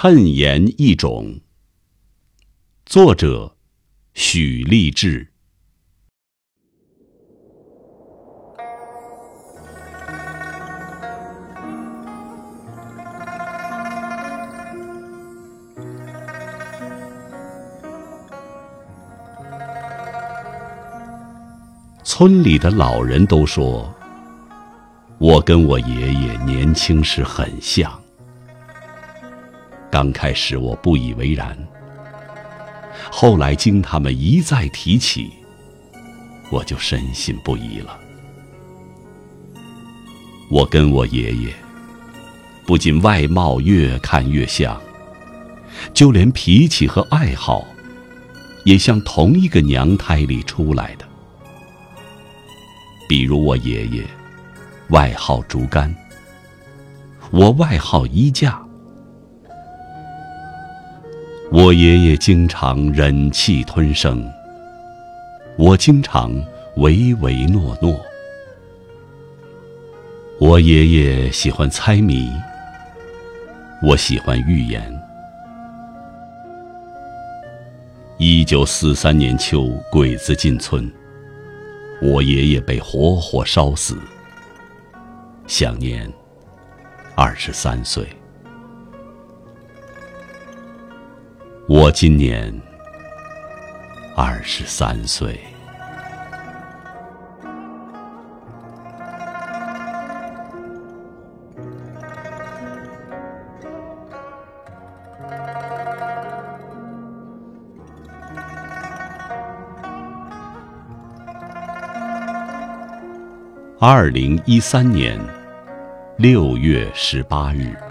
谶言一种。作者：许立志。村里的老人都说，我跟我爷爷年轻时很像。刚开始我不以为然，后来经他们一再提起，我就深信不疑了。我跟我爷爷不仅外貌越看越像，就连脾气和爱好，也像同一个娘胎里出来的。比如我爷爷，外号竹竿，我外号衣架。我爷爷经常忍气吞声，我经常唯唯诺诺。我爷爷喜欢猜谜，我喜欢预言。一九四三年秋，鬼子进村。我爷爷被活活烧死，享年二十三岁。我今年二十三岁。二零一三年六月十八日。